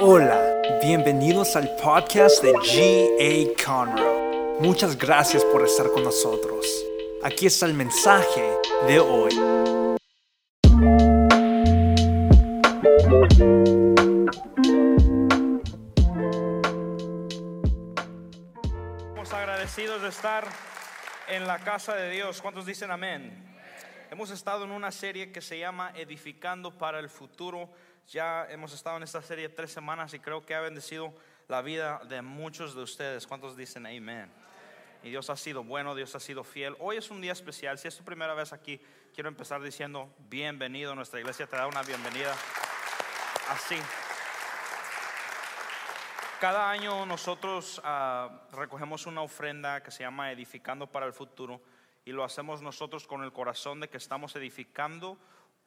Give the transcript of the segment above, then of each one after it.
Hola, bienvenidos al podcast de G.A. Conroe. Muchas gracias por estar con nosotros. Aquí está el mensaje de hoy. Estamos agradecidos de estar en la casa de Dios. ¿Cuántos dicen amén? Hemos estado en una serie que se llama Edificando para el Futuro. Ya hemos estado en esta serie tres semanas y creo que ha bendecido la vida de muchos de ustedes. ¿Cuántos dicen amén? Y Dios ha sido bueno, Dios ha sido fiel. Hoy es un día especial. Si es tu primera vez aquí, quiero empezar diciendo bienvenido. Nuestra iglesia te da una bienvenida así. Cada año nosotros ah, recogemos una ofrenda que se llama Edificando para el Futuro y lo hacemos nosotros con el corazón de que estamos edificando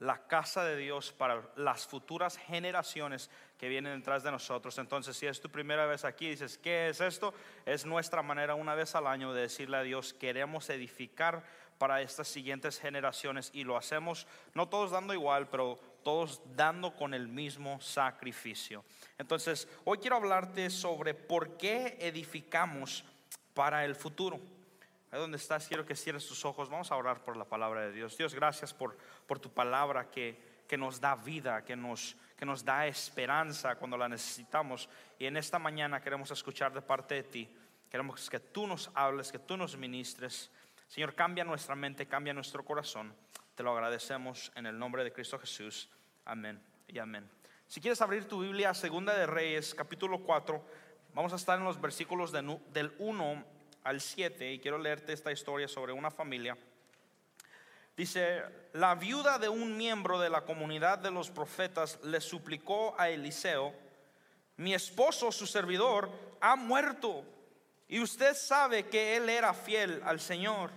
la casa de Dios para las futuras generaciones que vienen detrás de nosotros. Entonces, si es tu primera vez aquí, dices, ¿qué es esto? Es nuestra manera una vez al año de decirle a Dios, queremos edificar para estas siguientes generaciones y lo hacemos no todos dando igual, pero todos dando con el mismo sacrificio. Entonces, hoy quiero hablarte sobre por qué edificamos para el futuro. Ahí donde estás, quiero que cierres tus ojos. Vamos a orar por la palabra de Dios. Dios, gracias por, por tu palabra que, que nos da vida, que nos, que nos da esperanza cuando la necesitamos. Y en esta mañana queremos escuchar de parte de ti. Queremos que tú nos hables, que tú nos ministres. Señor, cambia nuestra mente, cambia nuestro corazón. Te lo agradecemos en el nombre de Cristo Jesús. Amén y amén. Si quieres abrir tu Biblia, Segunda de Reyes, capítulo 4, vamos a estar en los versículos del 1 al 7 y quiero leerte esta historia sobre una familia. Dice, la viuda de un miembro de la comunidad de los profetas le suplicó a Eliseo, mi esposo, su servidor, ha muerto y usted sabe que él era fiel al Señor.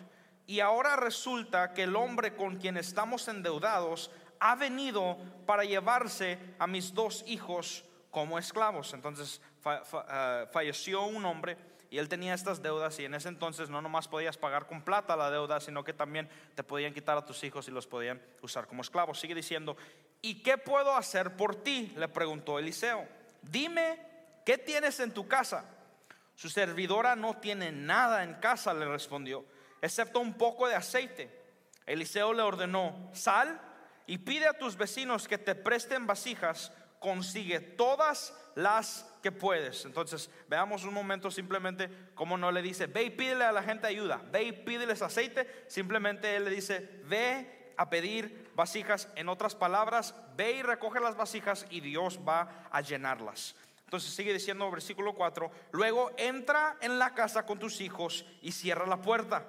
Y ahora resulta que el hombre con quien estamos endeudados ha venido para llevarse a mis dos hijos como esclavos. Entonces eh, falleció un hombre él tenía estas deudas y en ese entonces no nomás podías pagar con plata la deuda, sino que también te podían quitar a tus hijos y los podían usar como esclavos. Sigue diciendo, ¿y qué puedo hacer por ti? Le preguntó Eliseo. Dime, ¿qué tienes en tu casa? Su servidora no tiene nada en casa, le respondió, excepto un poco de aceite. Eliseo le ordenó, sal y pide a tus vecinos que te presten vasijas, consigue todas las que puedes. Entonces, veamos un momento simplemente como no le dice, ve y pídele a la gente ayuda, ve y pídeles aceite. Simplemente él le dice, ve a pedir vasijas. En otras palabras, ve y recoge las vasijas y Dios va a llenarlas. Entonces sigue diciendo versículo 4, luego entra en la casa con tus hijos y cierra la puerta.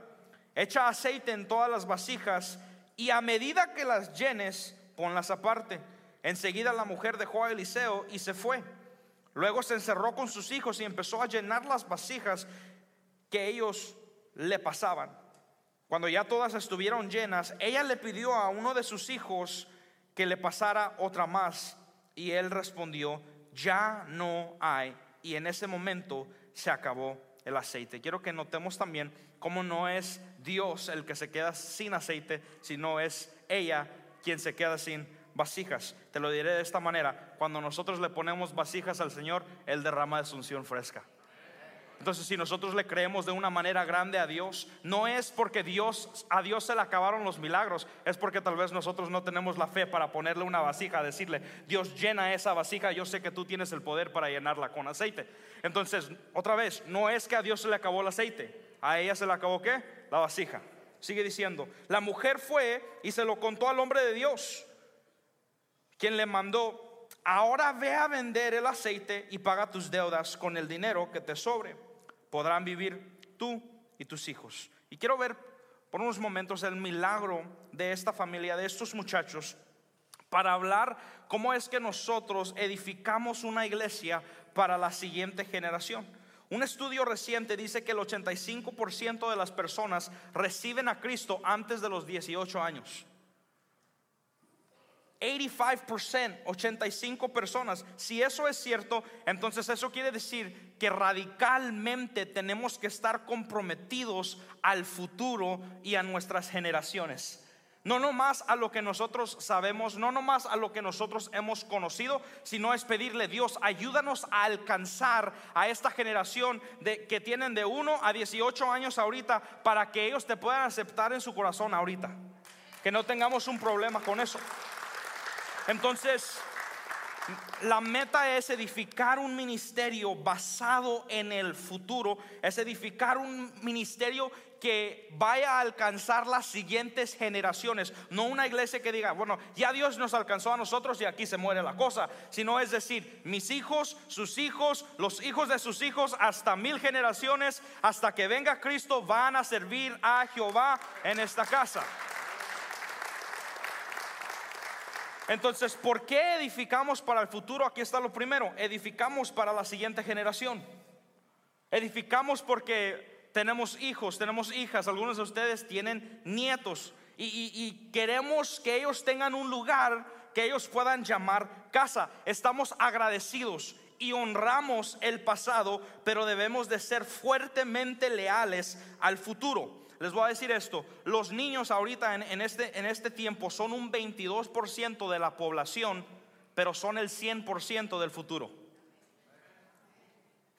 Echa aceite en todas las vasijas y a medida que las llenes, ponlas aparte. Enseguida la mujer dejó a Eliseo y se fue. Luego se encerró con sus hijos y empezó a llenar las vasijas que ellos le pasaban. Cuando ya todas estuvieron llenas, ella le pidió a uno de sus hijos que le pasara otra más. Y él respondió, ya no hay. Y en ese momento se acabó el aceite. Quiero que notemos también cómo no es Dios el que se queda sin aceite, sino es ella quien se queda sin vasijas. Te lo diré de esta manera, cuando nosotros le ponemos vasijas al Señor, Él derrama de unción fresca. Entonces, si nosotros le creemos de una manera grande a Dios, no es porque Dios a Dios se le acabaron los milagros, es porque tal vez nosotros no tenemos la fe para ponerle una vasija, decirle, Dios llena esa vasija, yo sé que tú tienes el poder para llenarla con aceite. Entonces, otra vez, no es que a Dios se le acabó el aceite, a ella se le acabó qué? La vasija. Sigue diciendo, la mujer fue y se lo contó al hombre de Dios quien le mandó, ahora ve a vender el aceite y paga tus deudas con el dinero que te sobre. Podrán vivir tú y tus hijos. Y quiero ver por unos momentos el milagro de esta familia, de estos muchachos, para hablar cómo es que nosotros edificamos una iglesia para la siguiente generación. Un estudio reciente dice que el 85% de las personas reciben a Cristo antes de los 18 años. 85%, 85 personas. Si eso es cierto, entonces eso quiere decir que radicalmente tenemos que estar comprometidos al futuro y a nuestras generaciones. No nomás a lo que nosotros sabemos, no nomás a lo que nosotros hemos conocido, sino es pedirle, Dios, ayúdanos a alcanzar a esta generación de, que tienen de 1 a 18 años ahorita para que ellos te puedan aceptar en su corazón ahorita. Que no tengamos un problema con eso. Entonces, la meta es edificar un ministerio basado en el futuro, es edificar un ministerio que vaya a alcanzar las siguientes generaciones. No una iglesia que diga, bueno, ya Dios nos alcanzó a nosotros y aquí se muere la cosa. Sino es decir, mis hijos, sus hijos, los hijos de sus hijos, hasta mil generaciones, hasta que venga Cristo, van a servir a Jehová en esta casa. Entonces, ¿por qué edificamos para el futuro? Aquí está lo primero, edificamos para la siguiente generación. Edificamos porque tenemos hijos, tenemos hijas, algunos de ustedes tienen nietos y, queremos que ellos tengan un lugar que ellos puedan llamar casa. Estamos agradecidos y honramos el pasado, pero debemos de ser fuertemente leales al futuro. Les voy a decir esto, los niños ahorita en, este, este tiempo son un 22% de la población, pero son el 100% del futuro.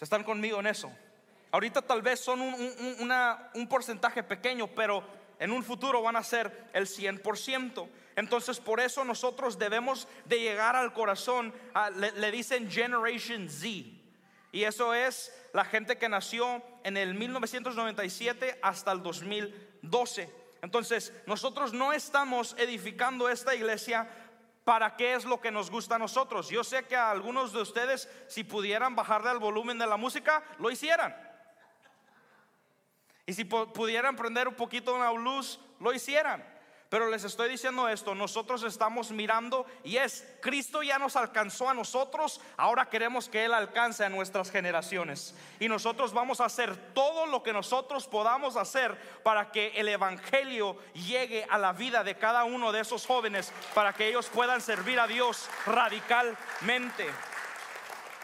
¿Están conmigo en eso? Ahorita tal vez son un, porcentaje pequeño, pero en un futuro van a ser el 100%. Entonces por eso nosotros debemos de llegar al corazón, le, dicen Generation Z. Y eso es la gente que nació en el 1997 hasta el 2012. Entonces nosotros no estamos edificando esta iglesia para qué es lo que nos gusta a nosotros. Yo sé que a algunos de ustedes, si pudieran bajarle el volumen de la música, lo hicieran. Y si pudieran prender un poquito una luz, lo hicieran. Pero les estoy diciendo esto, nosotros estamos mirando y es, Cristo ya nos alcanzó a nosotros, ahora queremos que Él alcance a nuestras generaciones. Y nosotros vamos a hacer todo lo que nosotros podamos hacer para que el Evangelio llegue a la vida de cada uno de esos jóvenes, para que ellos puedan servir a Dios radicalmente.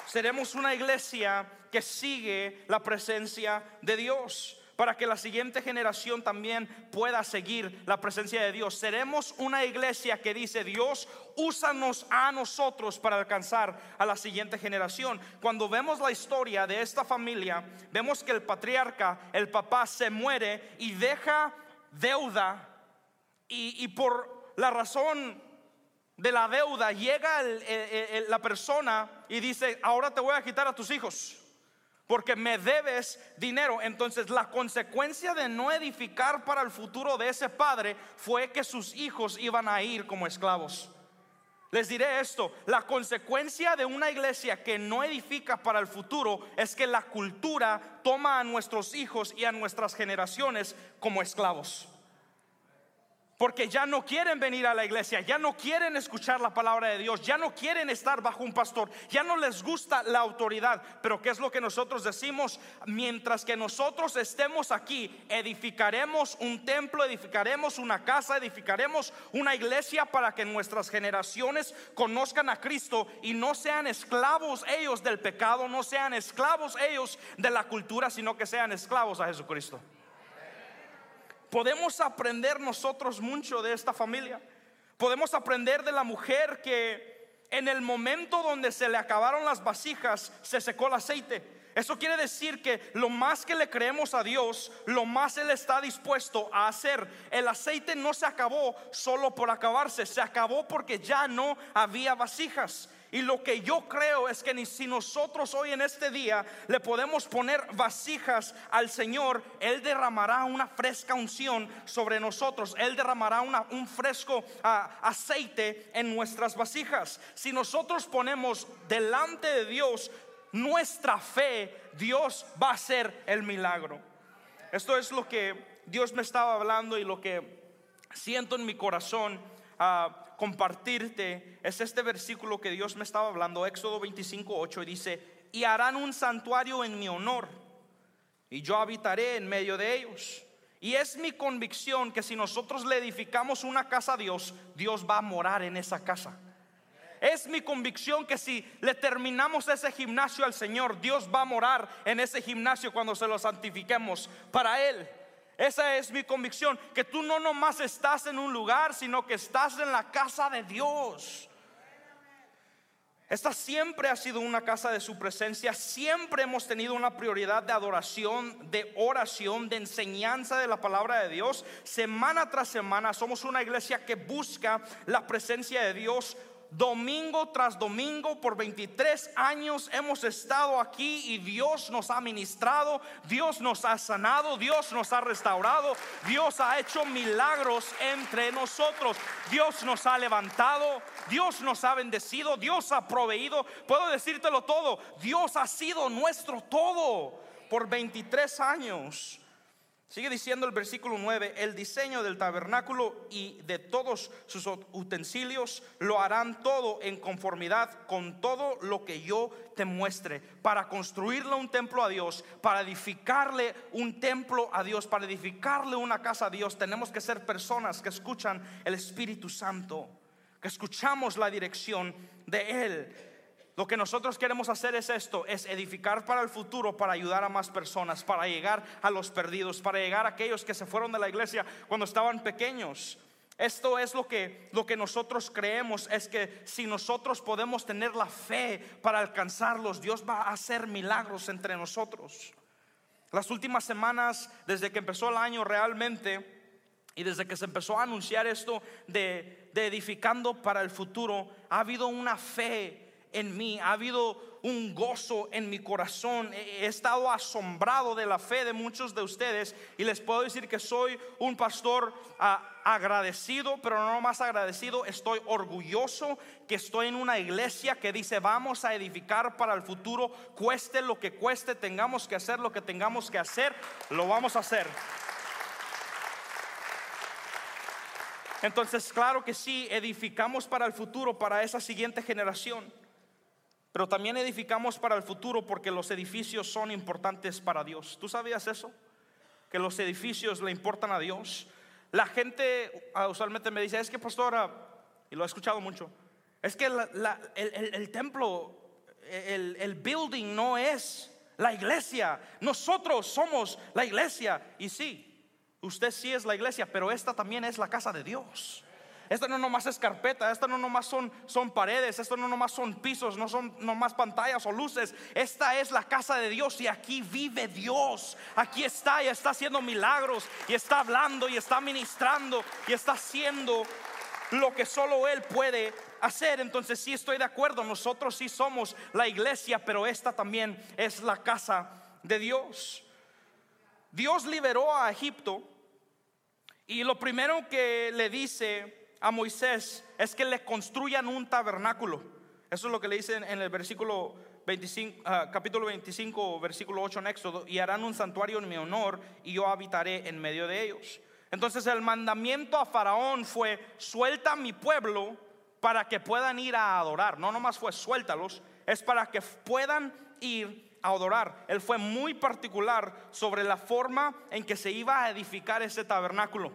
Seremos una iglesia que sigue la presencia de Dios para que la siguiente generación también pueda seguir la presencia de Dios. Seremos una iglesia que dice, Dios, úsanos a nosotros para alcanzar a la siguiente generación. Cuando vemos la historia de esta familia, vemos que el patriarca, el papá, se muere y deja deuda y, por la razón de la deuda llega la persona y dice, ahora te voy a quitar a tus hijos porque me debes dinero. Entonces la consecuencia de no edificar para el futuro de ese padre fue que sus hijos iban a ir como esclavos. Les diré esto, la consecuencia de una iglesia que no edifica para el futuro es que la cultura toma a nuestros hijos y a nuestras generaciones como esclavos porque ya no quieren venir a la iglesia, ya no quieren escuchar la palabra de Dios, ya no quieren estar bajo un pastor, ya no les gusta la autoridad. Pero ¿qué es lo que nosotros decimos? Mientras que nosotros estemos aquí, edificaremos un templo, edificaremos una casa, edificaremos una iglesia para que nuestras generaciones conozcan a Cristo y no sean esclavos ellos del pecado, no sean esclavos ellos de la cultura, sino que sean esclavos a Jesucristo. Podemos aprender nosotros mucho de esta familia. Podemos aprender de la mujer que en el momento donde se le acabaron las vasijas, se secó el aceite. Eso quiere decir que lo más que le creemos a Dios, lo más Él está dispuesto a hacer. El aceite no se acabó solo por acabarse, se acabó porque ya no había vasijas. Y lo que yo creo es que si nosotros hoy en este día le podemos poner vasijas al Señor, Él derramará una fresca unción sobre nosotros. Él derramará un fresco ah, aceite en nuestras vasijas. Si nosotros ponemos delante de Dios nuestra fe, Dios va a hacer el milagro. Esto es lo que Dios me estaba hablando y lo que siento en mi corazón a compartirte es este versículo que Dios me estaba hablando, Éxodo 25, 8, y dice, y harán un santuario en mi honor, y yo habitaré en medio de ellos. Y es mi convicción que si nosotros le edificamos una casa a Dios, Dios va a morar en esa casa. Es mi convicción que si le terminamos ese gimnasio al Señor, Dios va a morar en ese gimnasio cuando se lo santifiquemos para Él. Esa es mi convicción, que tú no nomás estás en un lugar, sino que estás en la casa de Dios. Esta siempre ha sido una casa de su presencia, siempre hemos tenido una prioridad de adoración, de oración, de enseñanza de la palabra de Dios. Semana tras semana somos una iglesia que busca la presencia de Dios domingo tras domingo por 23 años hemos estado aquí y Dios nos ha ministrado, Dios nos ha sanado, Dios nos ha restaurado, Dios ha hecho milagros entre nosotros, Dios nos ha levantado, Dios nos ha bendecido, Dios ha proveído, puedo decírtelo todo, Dios ha sido nuestro todo por 23 años. Sigue diciendo el versículo 9, el diseño del tabernáculo y de todos sus utensilios lo harán todo en conformidad con todo lo que yo te muestre, para construirle un templo a Dios, para edificarle un templo a Dios, para edificarle una casa a Dios. Tenemos que ser personas que escuchan el Espíritu Santo, que escuchamos la dirección de Él. Lo que nosotros queremos hacer es esto, es edificar para el futuro, para ayudar a más personas, para llegar a los perdidos, para llegar a aquellos que se fueron de la iglesia cuando estaban pequeños. Esto es lo que, lo que nosotros creemos, es que si nosotros podemos tener la fe para alcanzarlos, Dios va a hacer milagros entre nosotros. Las últimas semanas, desde que empezó el año realmente, y desde que se empezó a anunciar esto de, de edificando para el futuro, ha habido una fe en mí, ha habido un gozo en mi corazón. He estado asombrado de la fe de muchos de ustedes y les puedo decir que soy un pastor ah, agradecido, pero no más agradecido, estoy orgulloso que estoy en una iglesia que dice vamos a edificar para el futuro, cueste lo que cueste, tengamos que hacer lo que tengamos que hacer, lo vamos a hacer. Entonces, claro que sí, edificamos para el futuro, para esa siguiente generación. Pero también edificamos para el futuro porque los edificios son importantes para Dios. ¿Tú sabías eso? Que los edificios le importan a Dios. La gente ah, usualmente me dice, es que pastora, y lo he escuchado mucho, es que el, templo, el, el building no es la iglesia. Nosotros somos la iglesia. Y sí, usted sí es la iglesia, pero esta también es la casa de Dios. Esto no nomás es carpeta, esto no nomás son, son paredes, esto no nomás son pisos, no son nomás pantallas o luces. Esta es la casa de Dios y aquí vive Dios. Aquí está y está haciendo milagros y está hablando y está ministrando y está haciendo lo que solo Él puede hacer. Entonces sí estoy de acuerdo, nosotros sí somos la iglesia, pero esta también es la casa de Dios. Dios liberó a Egipto y lo primero que le dice a Moisés es que le construyan un tabernáculo. Eso es lo que le dicen en el versículo 25, ah, capítulo 25, versículo 8 en Éxodo, y harán un santuario en mi honor y yo habitaré en medio de ellos. Entonces el mandamiento a Faraón fue, suelta mi pueblo para que puedan ir a adorar. No nomás fue suéltalos, es para que puedan ir a adorar. Él fue muy particular sobre la forma en que se iba a edificar ese tabernáculo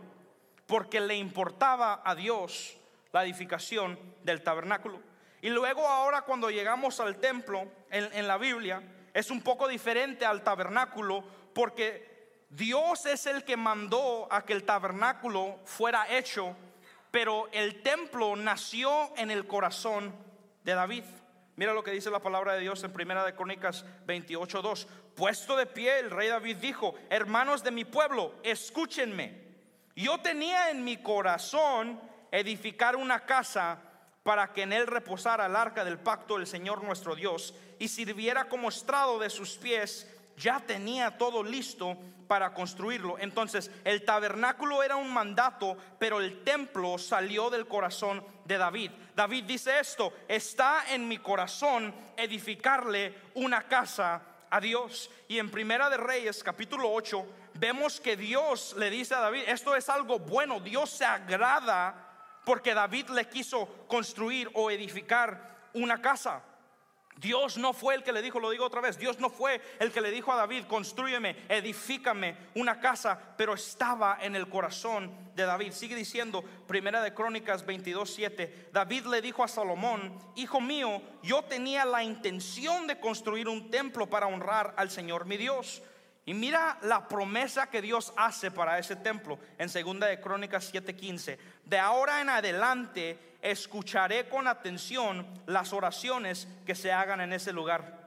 porque le importaba a Dios la edificación del tabernáculo. Y luego ahora cuando llegamos al templo en, la Biblia, es un poco diferente al tabernáculo porque Dios es el que mandó a que el tabernáculo fuera hecho, pero el templo nació en el corazón de David. Mira lo que dice la palabra de Dios en Primera de Crónicas 28:2. Puesto de pie, el rey David dijo: Hermanos de mi pueblo, escúchenme. Yo tenía en mi corazón edificar una casa para que en él reposara el arca del pacto del Señor nuestro Dios y sirviera como estrado de sus pies. Ya tenía todo listo para construirlo. Entonces, el tabernáculo era un mandato, pero el templo salió del corazón de David. David dice esto, está en mi corazón edificarle una casa a Dios. Y en Primera de Reyes, capítulo 8, vemos que Dios le dice a David, esto es algo bueno, Dios se agrada porque David le quiso construir o edificar una casa. Dios no fue el que le dijo, lo digo otra vez, Dios no fue el que le dijo a David, construyeme, edifícame una casa, pero estaba en el corazón de David. Sigue diciendo, Primera de Crónicas 22:7, David le dijo a Salomón, hijo mío, yo tenía la intención de construir un templo para honrar al Señor mi Dios Y mira la promesa que Dios hace para ese templo en segunda de Crónicas 7:15. De ahora en adelante escucharé con atención las oraciones que se hagan en ese lugar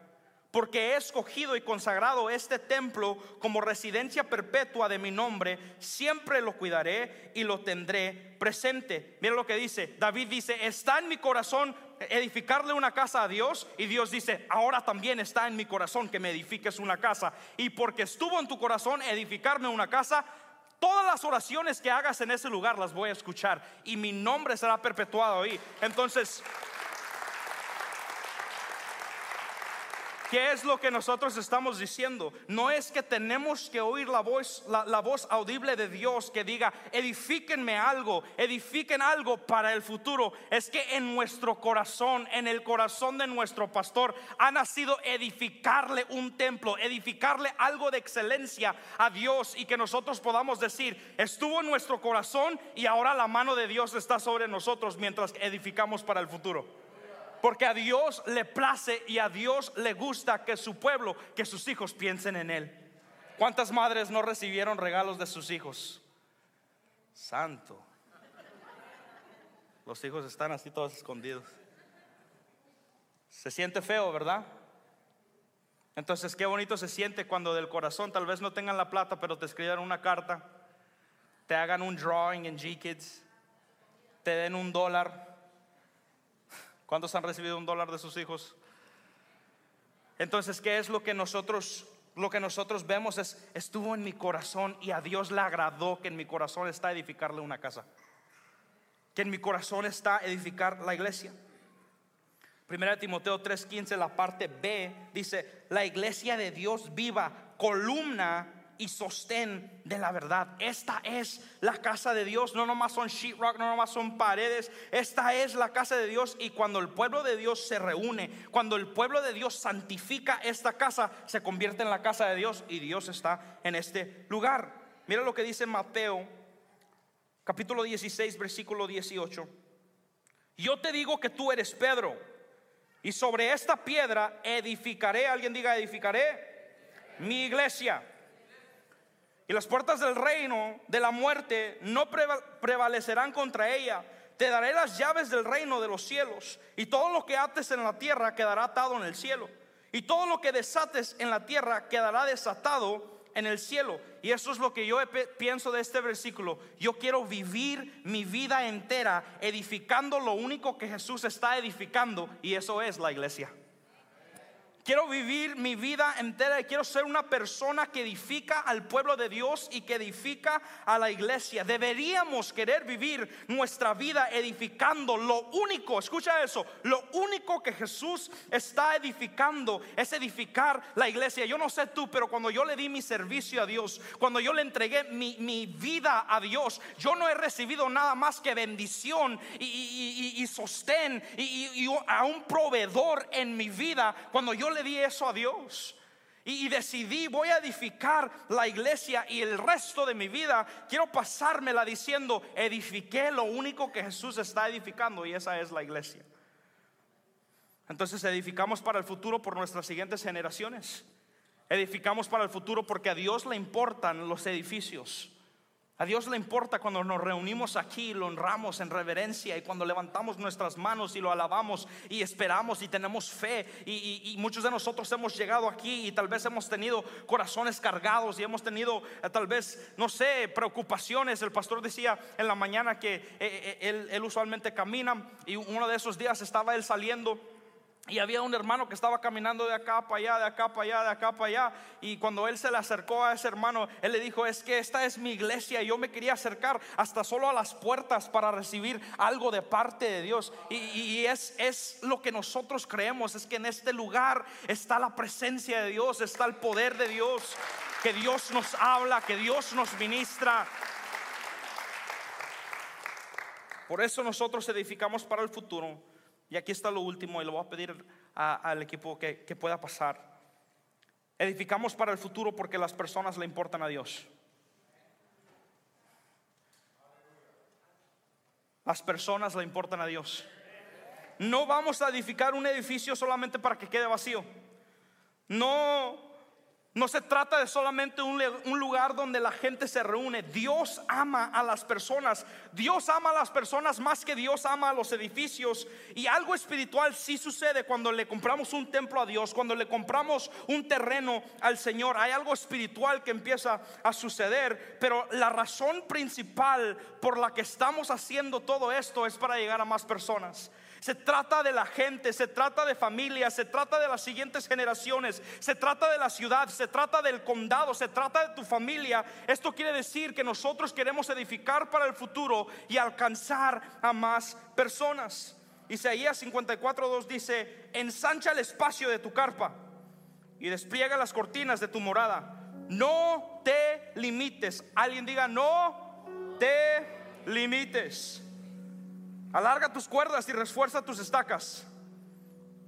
porque he escogido y consagrado este templo como residencia perpetua de mi nombre, siempre lo cuidaré y lo tendré presente. Mira lo que dice, David dice, está en mi corazón edificarle una casa a Dios y Dios dice, ahora también está en mi corazón que me edifiques una casa. Y porque estuvo en tu corazón edificarme una casa, todas las oraciones que hagas en ese lugar las voy a escuchar y mi nombre será perpetuado ahí. Entonces... ¿Qué es lo que nosotros estamos diciendo? No es que tenemos que oír la voz, la, voz audible de Dios que diga, edifíquenme algo, edifiquen algo para el futuro. Es que en nuestro corazón, en el corazón de nuestro pastor, ha nacido edificarle un templo, edificarle algo de excelencia a Dios y que nosotros podamos decir, estuvo en nuestro corazón y ahora la mano de Dios está sobre nosotros mientras edificamos para el futuro. Porque a Dios le place y a Dios le gusta que su pueblo, que sus hijos piensen en Él. ¿Cuántas madres no recibieron regalos de sus hijos? Santo. Los hijos están así todos escondidos. Se siente feo, ¿verdad? Entonces, qué bonito se siente cuando del corazón tal vez no tengan la plata, pero te escriban una carta, te hagan un drawing en G-Kids, te den un dólar ¿Cuántos han recibido un dólar de sus hijos? Entonces, ¿qué es lo que nosotros lo que nosotros vemos es estuvo en mi corazón y a Dios le agradó que en mi corazón está edificarle una casa. Que en mi corazón está edificar la iglesia. Primera de Timoteo 3:15, la parte B dice, "La iglesia de Dios viva, columna y sostén de la verdad. Esta es la casa de Dios. No nomás son sheetrock, no nomás son paredes. Esta es la casa de Dios. Y cuando el pueblo de Dios se reúne, cuando el pueblo de Dios santifica esta casa, se convierte en la casa de Dios y Dios está en este lugar. Mira lo que dice Mateo, capítulo 16, versículo 18. Yo te digo que tú eres Pedro. Y sobre esta piedra edificaré, alguien diga edificaré, mi iglesia y las puertas del reino de la muerte no prevalecerán contra ella. Te daré las llaves del reino de los cielos. Y todo lo que ates en la tierra quedará atado en el cielo. Y todo lo que desates en la tierra quedará desatado en el cielo. Y eso es lo que yo pienso de este versículo. Yo quiero vivir mi vida entera edificando lo único que Jesús está edificando. Y eso es la iglesia. Quiero vivir mi vida entera y quiero ser una persona que edifica al pueblo de Dios y que edifica a la iglesia. Deberíamos querer vivir nuestra vida edificando lo único, escucha eso, lo único que Jesús está edificando es edificar la iglesia. Yo no sé tú, pero cuando yo le di mi servicio a Dios, cuando yo le entregué mi, vida a Dios, yo no he recibido nada más que bendición y, sostén y, a un proveedor en mi vida. Cuando yo le di eso a Dios. Y, decidí, voy a edificar la iglesia y el resto de mi vida quiero pasármela diciendo, edifiqué lo único que Jesús está edificando y esa es la iglesia. Entonces edificamos para el futuro por nuestras siguientes generaciones. Edificamos para el futuro porque a Dios le importan los edificios. A Dios le importa cuando nos reunimos aquí, lo honramos en reverencia y cuando levantamos nuestras manos y lo alabamos y esperamos y tenemos fe. Y, muchos de nosotros hemos llegado aquí y tal vez hemos tenido corazones cargados y hemos tenido eh, tal vez, no sé, preocupaciones. El pastor decía en la mañana que eh, eh, él, él usualmente camina y uno de esos días estaba él saliendo y había un hermano que estaba caminando de acá para allá, de acá para allá, de acá para allá. Y cuando él se le acercó a ese hermano, él le dijo, es que esta es mi iglesia. Y yo me quería acercar hasta solo a las puertas para recibir algo de parte de Dios. Y, es, es lo que nosotros creemos, es que en este lugar está la presencia de Dios, está el poder de Dios, que Dios nos habla, que Dios nos ministra. Por eso nosotros edificamos para el futuro y aquí está lo último y lo voy a pedir al equipo que, que pueda pasar. Edificamos para el futuro porque las personas le importan a Dios. Las personas le importan a Dios. No vamos a edificar un edificio solamente para que quede vacío. No No se trata de solamente un, un lugar donde la gente se reúne. Dios ama a las personas. Dios ama a las personas más que Dios ama a los edificios. Y algo espiritual sí sucede cuando le compramos un templo a Dios, cuando le compramos un terreno al Señor. Hay algo espiritual que empieza a suceder. Pero la razón principal por la que estamos haciendo todo esto es para llegar a más personas. Se trata de la gente, se trata de familia, se trata de las siguientes generaciones, se trata de la ciudad, se trata del condado, se trata de tu familia. Esto quiere decir que nosotros queremos edificar para el futuro y alcanzar a más personas. Isaías 54:2 dice, ensancha el espacio de tu carpa y despliega las cortinas de tu morada. No te limites. Alguien diga, no te limites. Alarga tus cuerdas y refuerza tus estacas,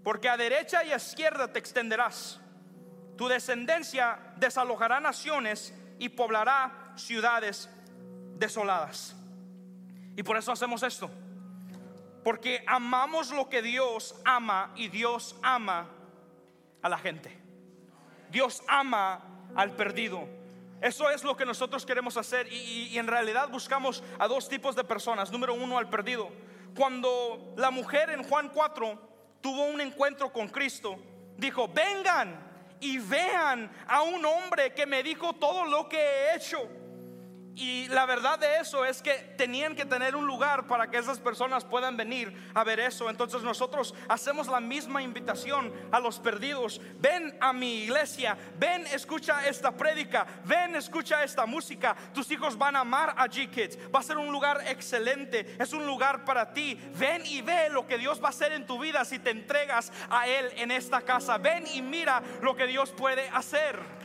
porque a derecha y a izquierda te extenderás. Tu descendencia desalojará naciones y poblará ciudades desoladas. Y por eso hacemos esto, porque amamos lo que Dios ama y Dios ama a la gente. Dios ama al perdido. Eso es lo que nosotros queremos hacer y, en realidad buscamos a dos tipos de personas. Número uno, al perdido. Cuando la mujer en Juan 4 tuvo un encuentro con Cristo, dijo, vengan y vean a un hombre que me dijo todo lo que he hecho. Y la verdad de eso es que tenían que tener un lugar para que esas personas puedan venir a ver eso. Entonces nosotros hacemos la misma invitación a los perdidos. Ven a mi iglesia, ven, escucha esta prédica, ven, escucha esta música. Tus hijos van a amar a G-Kids. Va a ser un lugar excelente, es un lugar para ti. Ven y ve lo que Dios va a hacer en tu vida si te entregas a Él en esta casa. Ven y mira lo que Dios puede hacer.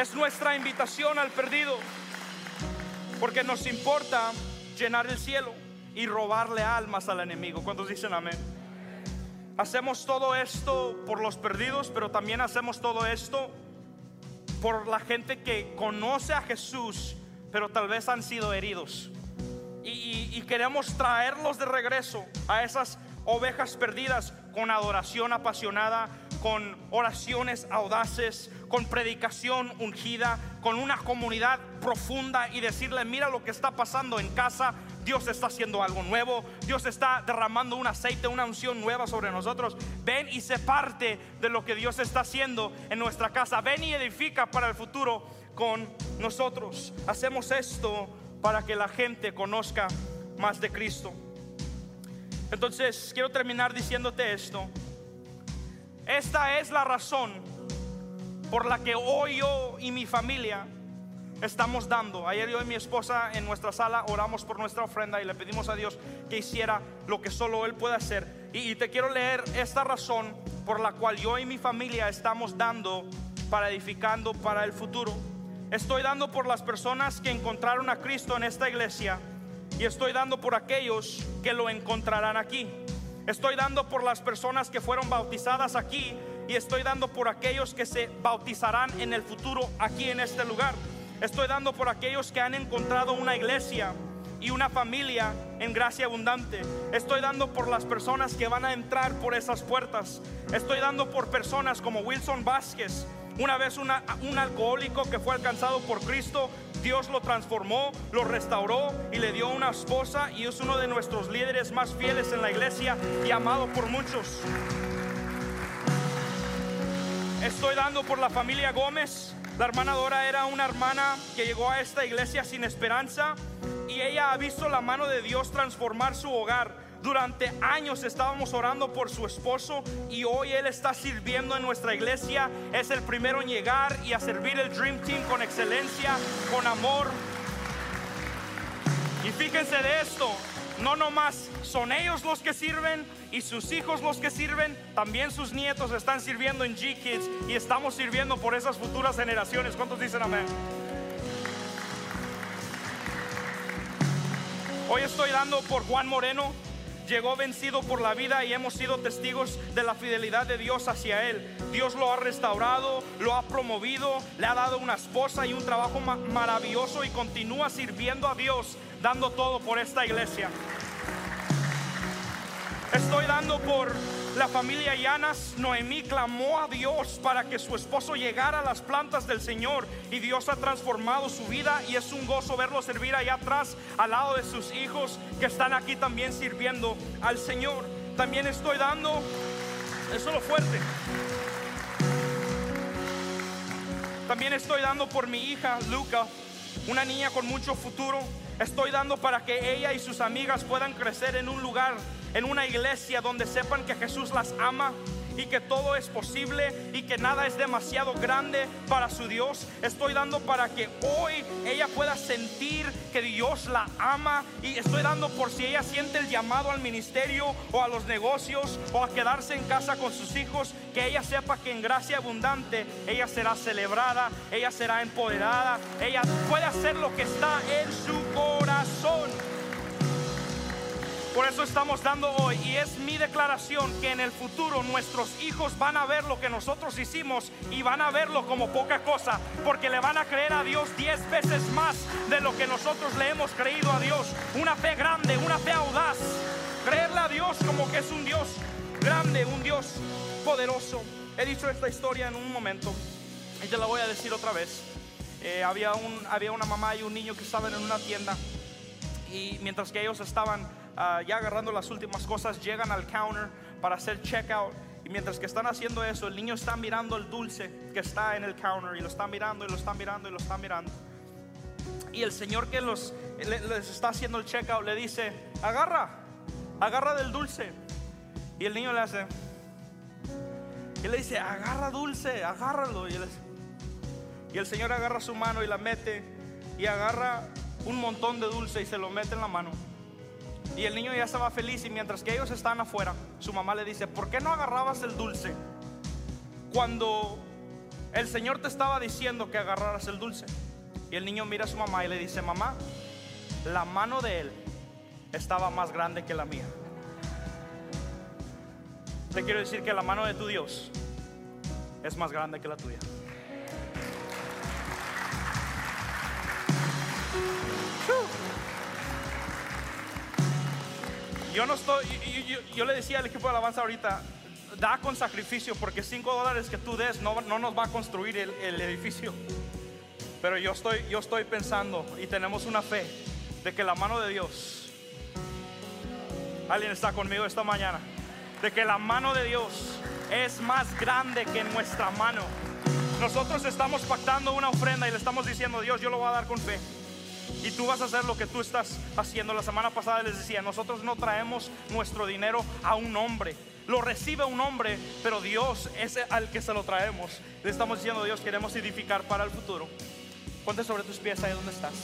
Es nuestra invitación al perdido. Porque nos importa llenar el cielo y robarle almas al enemigo. ¿Cuántos dicen amén? Hacemos todo esto por los perdidos, pero también hacemos todo esto por la gente que conoce a Jesús, pero tal vez han sido heridos. Y, y- y queremos traerlos de regreso a esas ovejas perdidas con adoración apasionada, con oraciones audaces, con predicación ungida, con una comunidad profunda y decirle, mira lo que está pasando en casa, Dios está haciendo algo nuevo, Dios está derramando un aceite, una unción nueva sobre nosotros. Ven y sé parte de lo que Dios está haciendo en nuestra casa. Ven y edifica para el futuro con nosotros. Hacemos esto para que la gente conozca más de Cristo. Entonces, quiero terminar diciéndote esto. Esta es la razón por la que hoy yo y mi familia estamos dando. Ayer yo y mi esposa en nuestra sala oramos por nuestra ofrenda y le pedimos a Dios que hiciera lo que solo Él puede hacer. Y, y te quiero leer esta razón por la cual yo y mi familia estamos dando para edificando para el futuro. Estoy dando por las personas que encontraron a Cristo en esta iglesia y estoy dando por aquellos que lo encontrarán aquí. Estoy dando por las personas que fueron bautizadas aquí y estoy dando por aquellos que se bautizarán en el futuro aquí en este lugar. Estoy dando por aquellos que han encontrado una iglesia y una familia en gracia abundante. Estoy dando por las personas que van a entrar por esas puertas. Estoy dando por personas como Wilson Vázquez, una vez un alcohólico que fue alcanzado por Cristo, Dios lo transformó, lo restauró y le dio una esposa y es uno de nuestros líderes más fieles en la iglesia y amado por muchos. Estoy dando por la familia Gómez. La hermana Dora era una hermana que llegó a esta iglesia sin esperanza y ella ha visto la mano de Dios transformar su hogar. Durante años estábamos orando por su esposo y hoy él está sirviendo en nuestra iglesia. Es el primero en llegar y a servir el Dream Team con excelencia, con amor. Y fíjense de esto, no nomás son ellos los que sirven y sus hijos los que sirven, también sus nietos están sirviendo en G-Kids y estamos sirviendo por esas futuras generaciones. ¿Cuántos dicen amén? Hoy estoy dando por Juan Moreno. Llegó vencido por la vida y hemos sido testigos de la fidelidad de Dios hacia él. Dios lo ha restaurado, lo ha promovido, le ha dado una esposa y un trabajo ma- maravilloso y continúa sirviendo a Dios, dando todo por esta iglesia. Estoy dando por la familia Llanas, Noemí clamó a Dios para que su esposo llegara a las plantas del Señor y Dios ha transformado su vida y es un gozo verlo servir allá atrás al lado de sus hijos que están aquí también sirviendo al Señor. También estoy dando, eso es lo fuerte. También estoy dando por mi hija Luca, una niña con mucho futuro. Estoy dando para que ella y sus amigas puedan crecer en un lugar, en una iglesia donde sepan que Jesús las ama y que todo es posible y que nada es demasiado grande para su Dios. Estoy dando para que hoy ella pueda sentir que Dios la ama y estoy dando por si ella siente el llamado al ministerio o a los negocios o a quedarse en casa con sus hijos, que ella sepa que en gracia abundante ella será celebrada, ella será empoderada, ella puede hacer lo que está en su corazón. Por eso estamos dando hoy y es mi declaración que en el futuro nuestros hijos van a ver lo que nosotros hicimos y van a verlo como poca cosa, porque le van a creer a Dios diez veces más de lo que nosotros le hemos creído a Dios. Una fe grande, una fe audaz. Creerle a Dios como que es un Dios grande, un Dios poderoso. He dicho esta historia en un momento y te la voy a decir otra vez. Eh, había, un, había una mamá y un niño que estaban en una tienda y mientras que ellos estaban uh, ya agarrando las últimas cosas, llegan al counter para hacer checkout. Y mientras que están haciendo eso, el niño está mirando el dulce que está en el counter y lo está mirando y lo está mirando y lo está mirando. Y el señor que los, les está haciendo el checkout le dice, agarra, agarra del dulce. Y el niño le hace, y le dice, agarra dulce, agárralo. Y, y el señor agarra su mano y la mete y agarra un montón de dulce y se lo mete en la mano. Y el niño ya estaba feliz y mientras que ellos están afuera, su mamá le dice, ¿por qué no agarrabas el dulce cuando el Señor te estaba diciendo que agarraras el dulce? Y el niño mira a su mamá y le dice, mamá, la mano de él estaba más grande que la mía. Te quiero decir que la mano de tu Dios es más grande que la tuya. Yo no estoy, yo, le decía al equipo de alabanza ahorita, da con sacrificio porque cinco dólares que tú des no, no nos va a construir el, el, edificio. Pero yo estoy, yo estoy pensando y tenemos una fe de que la mano de Dios, alguien está conmigo esta mañana, de que la mano de Dios es más grande que nuestra mano. Nosotros estamos pactando una ofrenda y le estamos diciendo, Dios, yo lo voy a dar con fe. Y tú vas a hacer lo que tú estás haciendo. La semana pasada les decía, nosotros no traemos nuestro dinero a un hombre. Lo recibe un hombre, pero Dios es al que se lo traemos. Le estamos diciendo, Dios, queremos edificar para el futuro. Ponte sobre tus pies ahí donde estás.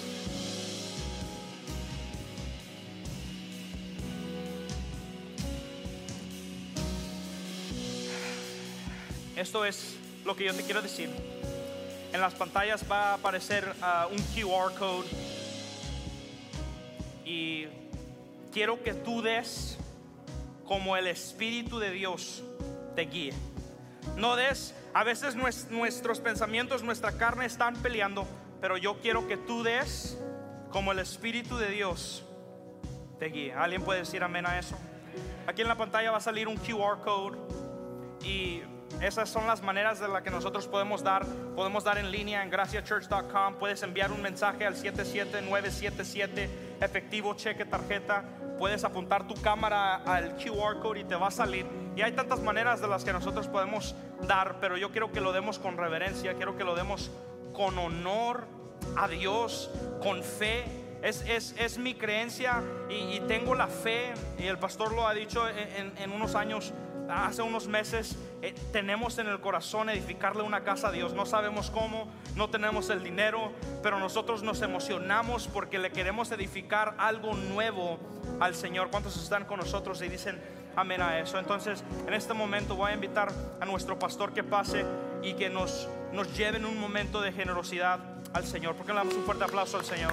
Esto es lo que yo te quiero decir. En las pantallas va a aparecer uh, un QR code y quiero que tú des como el Espíritu de Dios te guíe. No des, a veces nuestros pensamientos, nuestra carne están peleando, pero yo quiero que tú des como el Espíritu de Dios te guíe. ¿Alguien puede decir amén a eso? Aquí en la pantalla va a salir un QR code y esas son las maneras de las que nosotros podemos dar. Podemos dar en línea en graciachurch.com. Puedes enviar un mensaje al 77977 efectivo, cheque, tarjeta. Puedes apuntar tu cámara al QR code y te va a salir. Y hay tantas maneras de las que nosotros podemos dar, pero yo quiero que lo demos con reverencia, quiero que lo demos con honor a Dios, con fe. Es, es, es mi creencia y, tengo la fe, y el pastor lo ha dicho en, en unos años hace unos meses eh, tenemos en el corazón edificarle una casa a Dios. No sabemos cómo, no tenemos el dinero, pero nosotros nos emocionamos porque le queremos edificar algo nuevo al Señor. ¿Cuántos están con nosotros y dicen amén a eso? Entonces, en este momento voy a invitar a nuestro pastor que pase y que nos, nos lleve en un momento de generosidad al Señor. ¿Por qué le damos un fuerte aplauso al Señor?